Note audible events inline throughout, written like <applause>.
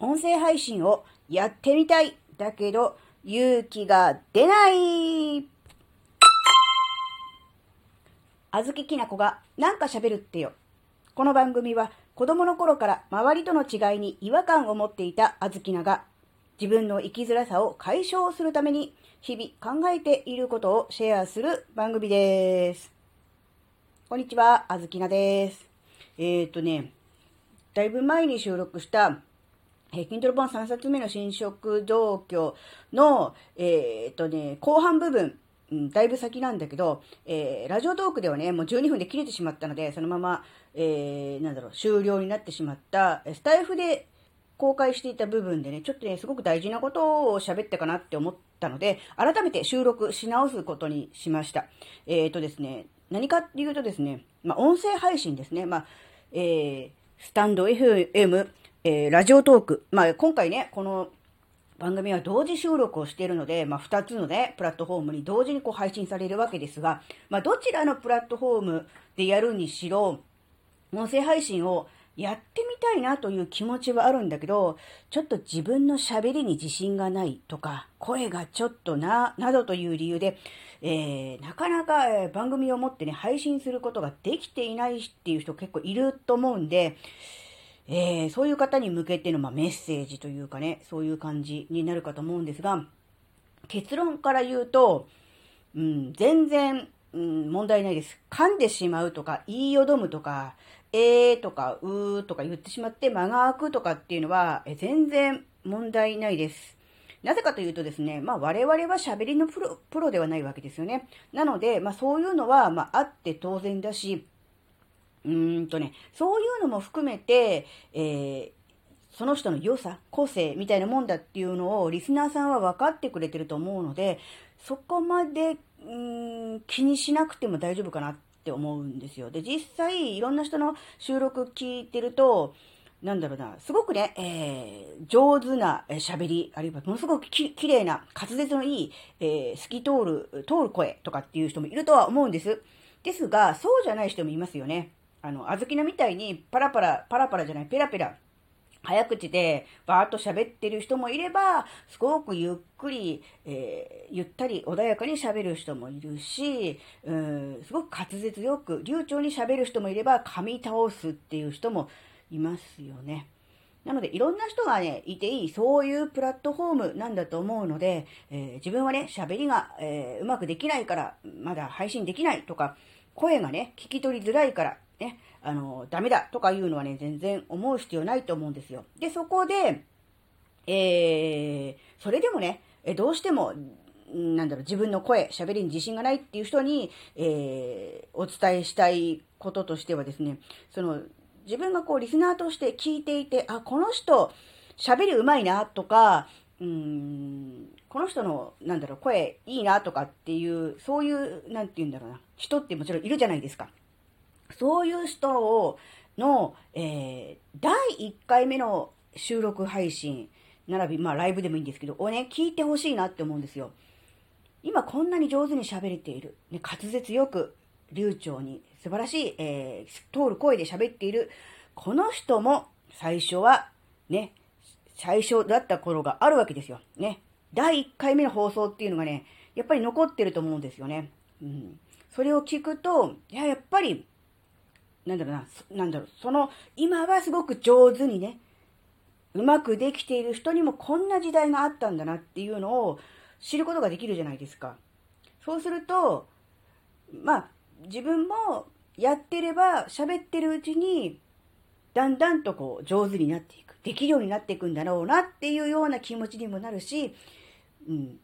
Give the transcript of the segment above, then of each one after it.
音声配信をやってみたい。だけど、勇気が出ない。あずききなこがなんか喋るってよ。この番組は子供の頃から周りとの違いに違和感を持っていたあずきなが自分の生きづらさを解消するために日々考えていることをシェアする番組です。こんにちは、あずきなです。えっ、ー、とね、だいぶ前に収録したえー、筋トレ本3冊目の新色同居の、えー、っとね、後半部分、うん、だいぶ先なんだけど、えー、ラジオトークではね、もう12分で切れてしまったので、そのまま、えー、なんだろう、終了になってしまった、スタイフで公開していた部分でね、ちょっとね、すごく大事なことを喋ったかなって思ったので、改めて収録し直すことにしました。えっ、とですね、何かっていうとですね、まあ、音声配信ですね。まあ、えー、スタンド FM、えー、ラジオトーク。まあ、今回ね、この番組は同時収録をしているので、まあ、2つのね、プラットフォームに同時にこう配信されるわけですが、まあ、どちらのプラットフォームでやるにしろ、音声配信をやってみたいなという気持ちはあるんだけど、ちょっと自分の喋りに自信がないとか、声がちょっとな、などという理由で、えー、なかなか番組を持ってね、配信することができていないっていう人結構いると思うんで、えー、そういう方に向けての、まあ、メッセージというかね、そういう感じになるかと思うんですが、結論から言うと、うん、全然、うん、問題ないです。噛んでしまうとか、言いよどむとか、えーとか、うーとか言ってしまって間が空くとかっていうのは、え全然問題ないです。なぜかというとですね、まあ我々は喋りのプロではないわけですよね。なので、まあそういうのは、まああって当然だし、うーんとね、そういうのも含めて、えー、その人の良さ、個性みたいなもんだっていうのをリスナーさんは分かってくれてると思うので、そこまで、うーん、気にしなくても大丈夫かなって思うんですよ。で、実際、いろんな人の収録聞いてると、なんだろうな、すごくね、えー、上手な喋り、あるいはものすごくき綺麗な、滑舌のいい、えー、透き通る、通る声とかっていう人もいるとは思うんです。ですが、そうじゃない人もいますよね。あの、あずきなみたいにパラパラ、パラパラじゃない、ペラペラ、早口でバーッと喋ってる人もいれば、すごくゆっくり、えー、ゆったり穏やかに喋る人もいるし、うん、すごく滑舌よく、流暢に喋る人もいれば、噛み倒すっていう人もいますよね。なので、いろんな人がね、いていい、そういうプラットフォームなんだと思うので、えー、自分はね、喋りが、えー、うまくできないから、まだ配信できないとか、声がね、聞き取りづらいから、ね、あの、ダメだとかいうのはね、全然思う必要ないと思うんですよ。で、そこで、えー、それでもね、えどうしても、なんだろう、自分の声、喋りに自信がないっていう人に、えー、お伝えしたいこととしてはですね、その、自分がこう、リスナーとして聞いていて、あ、この人、喋り上手いなとか、うん、この人の、なんだろう、声いいなとかっていう、そういう、なんて言うんだろうな、人ってもちろんいるじゃないですか。そういう人を、の、えー、第1回目の収録配信、並び、まあライブでもいいんですけど、をね、聞いてほしいなって思うんですよ。今こんなに上手に喋れている。ね、滑舌よく、流暢に、素晴らしい、えー、通る声で喋っている。この人も最初は、ね、最初だった頃があるわけですよ。ね。第1回目の放送っていうのがね、やっぱり残ってると思うんですよね。うん。それを聞くと、いや、やっぱり、なんだろうな、なんだろう、その、今はすごく上手にね、うまくできている人にもこんな時代があったんだなっていうのを知ることができるじゃないですか。そうすると、まあ、自分もやってれば喋ってるうちに、だんだんとこう上手になっていく。できるようになっていくんだろうなっていうような気持ちにもなるし、うん、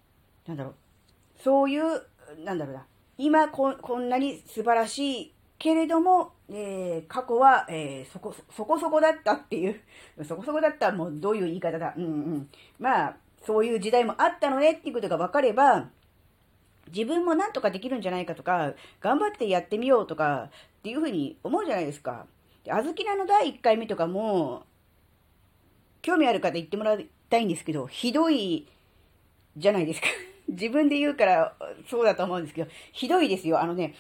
なんだろう。そういう、なんだろうな。今ここんなに素晴らしいけれども、えー、過去は、えー、そこ、そこそこだったっていう、<laughs> そこそこだったもうどういう言い方だ。うんうん。まあ、そういう時代もあったのねっていうことが分かれば、自分もなんとかできるんじゃないかとか、頑張ってやってみようとかっていうふうに思うじゃないですか。あずきなの第1回目とかも、興味ある方言ってもらいたいんですけど、ひどいじゃないですか。<laughs> 自分で言うからそうだと思うんですけど、ひどいですよ。あのね、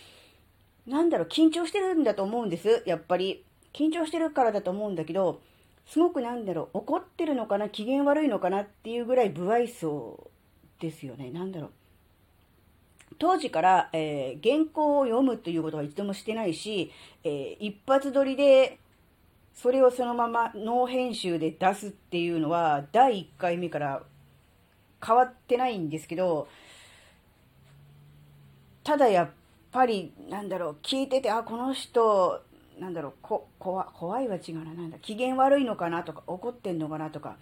なんだろう、緊張してるんだと思うんです。やっぱり。緊張してるからだと思うんだけど、すごくなんだろう、怒ってるのかな、機嫌悪いのかなっていうぐらい不愛想ですよね。なんだろう。当時から、えー、原稿を読むということは一度もしてないし、えー、一発撮りで、それをそのままノー編集で出すっていうのは、第1回目から変わってないんですけど、ただやっぱり、なんだろう、聞いてて、あ、この人、なんだろう、こ、怖、怖いは違うな、なんだ、機嫌悪いのかなとか、怒ってんのかなとか、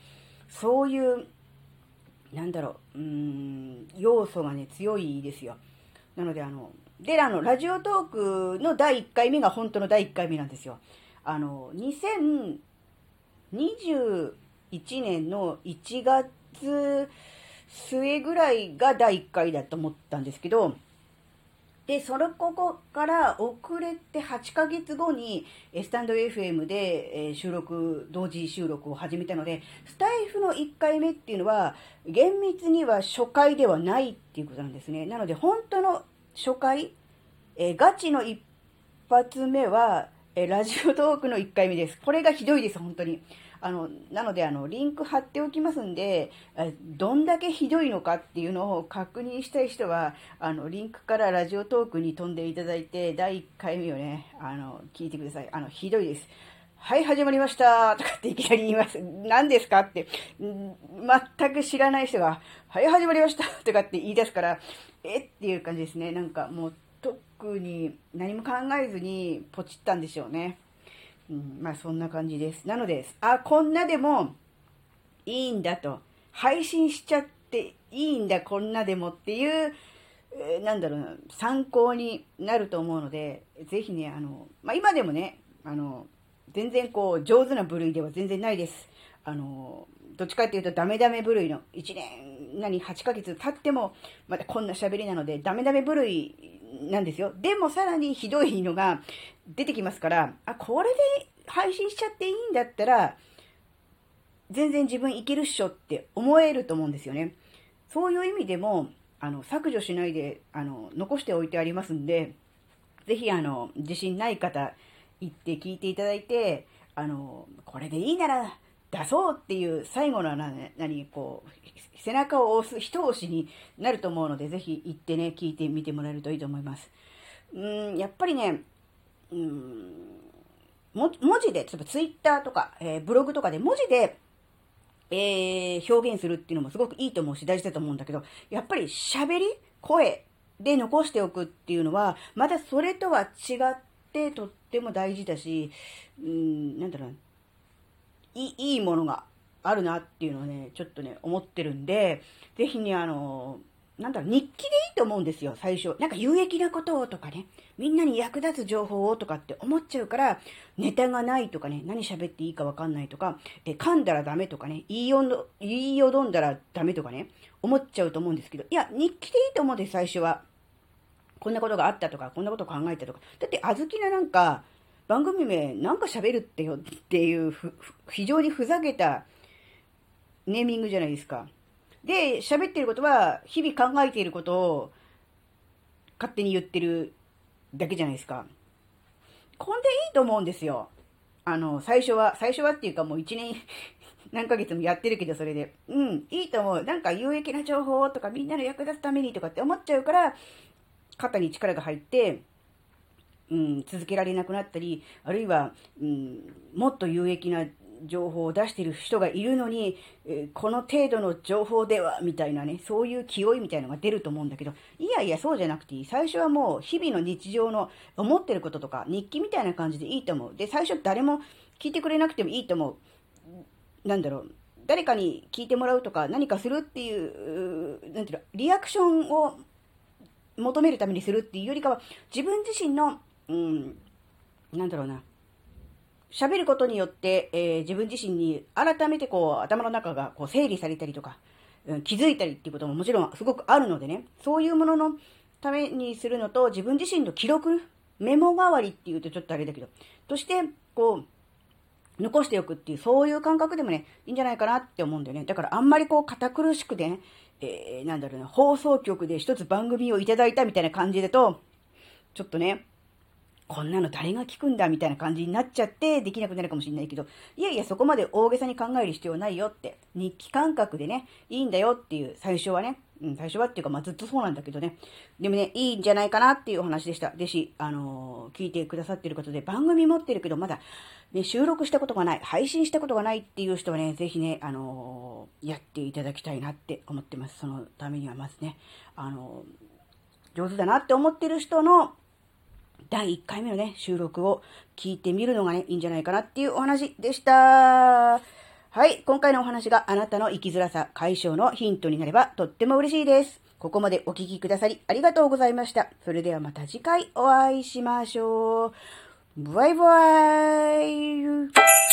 そういう、なんだろう、うん、要素がね、強いですよ。なので、あの、で、あの、ラジオトークの第1回目が本当の第1回目なんですよ。あの、2021年の1月末ぐらいが第1回だと思ったんですけど、で、そのここから遅れて8ヶ月後に、スタンド FM で収録、同時収録を始めたので、スタイフの1回目っていうのは、厳密には初回ではないっていうことなんですね。なので、本当の初回、えガチの一発目は、えラジオトークの1回目です。これがひどいです、本当に。あの、なので、あの、リンク貼っておきますんで、どんだけひどいのかっていうのを確認したい人は、あの、リンクからラジオトークに飛んでいただいて、第1回目をね、あの、聞いてください。あの、ひどいです。はい、始まりましたとかっていきなり言います。何ですかって、全く知らない人が、はい、始まりましたとかって言い出すから、えっていう感じですね。なんかもう、特に何も考えずにポチったんでしょうね。うん、まあそんな感じです。なので、あ、こんなでもいいんだと。配信しちゃっていいんだ、こんなでもっていう、えー、なんだろうな、参考になると思うので、ぜひね、あの、まあ今でもね、あの、全然こう、上手な部類では全然ないです。あの、どっちかっていうとダメダメ部類の1年、何、8ヶ月経っても、まだこんな喋りなので、ダメダメ部類なんですよ。でもさらにひどいのが出てきますから、あ、これで配信しちゃっていいんだったら、全然自分いけるっしょって思えると思うんですよね。そういう意味でも、あの、削除しないで、あの、残しておいてありますんで、ぜひ、あの、自信ない方、行って聞いていただいて、あの、これでいいなら出そうっていう最後の何、何、こう、背中を押す一押しになると思うので、ぜひ行ってね、聞いてみてもらえるといいと思います。うん、やっぱりね、うん、文字で、例えばツイッターとか、えー、ブログとかで文字で、えー、表現するっていうのもすごくいいと思うし大事だと思うんだけど、やっぱり喋り、声で残しておくっていうのは、またそれとは違ってとっても大事だし、うん、なんだろう、いいいものがあるなっていうのをね、ちょっとね、思ってるんで、ぜひね、あの、なんだろう、日記でいいと思うんですよ、最初。なんか有益なことをとかね、みんなに役立つ情報をとかって思っちゃうから、ネタがないとかね、何喋っていいかわかんないとか、え噛んだらダメとかね、言いよど、言いよどんだらダメとかね、思っちゃうと思うんですけど、いや、日記でいいと思うんです、最初は。こんなことがあったとか、こんなこと考えたとか。だって、あずきななんか、番組名なんか喋るってよっていう非常にふざけたネーミングじゃないですか。で、喋ってることは、日々考えていることを勝手に言ってるだけじゃないですか。こんでいいと思うんですよ。あの、最初は、最初はっていうかもう一年 <laughs> 何ヶ月もやってるけど、それで。うん、いいと思う。なんか有益な情報とかみんなの役立つためにとかって思っちゃうから、肩に力が入って、うん、続けられなくなったり、あるいは、うん、もっと有益な情報を出してる人がいるのに、えこの程度の情報では、みたいなね、そういう気負いみたいなのが出ると思うんだけど、いやいや、そうじゃなくていい。最初はもう、日々の日常の思ってることとか、日記みたいな感じでいいと思う。で、最初誰も聞いてくれなくてもいいと思う。なんだろう。誰かに聞いてもらうとか、何かするっていう、なんていうの、リアクションを求めるためにするっていうよりかは、自分自身の、うん、なんだろうな、喋ることによって、えー、自分自身に改めてこう頭の中がこう整理されたりとか、うん、気づいたりっていうことももちろんすごくあるのでね、そういうもののためにするのと自分自身の記録、メモ代わりっていうとちょっとあれだけど、として、こう、残しておくっていう、そういう感覚でもね、いいんじゃないかなって思うんだよね。だからあんまりこう堅苦しくね、えー、なんだろうな、放送局で一つ番組をいただいたみたいな感じだと、ちょっとね、こんなの誰が聞くんだみたいな感じになっちゃってできなくなるかもしれないけど、いやいやそこまで大げさに考える必要ないよって、日記感覚でね、いいんだよっていう、最初はね、うん、最初はっていうか、まあ、ずっとそうなんだけどね。でもね、いいんじゃないかなっていうお話でした。でし、あのー、聞いてくださってる方で、番組持ってるけど、まだ、ね、収録したことがない、配信したことがないっていう人はね、ぜひね、あのー、やっていただきたいなって思ってます。そのためにはまずね、あのー、上手だなって思ってる人の、第1回目のね、収録を聞いてみるのがね、いいんじゃないかなっていうお話でした。はい、今回のお話があなたの生きづらさ解消のヒントになればとっても嬉しいです。ここまでお聴きくださりありがとうございました。それではまた次回お会いしましょう。バイバイ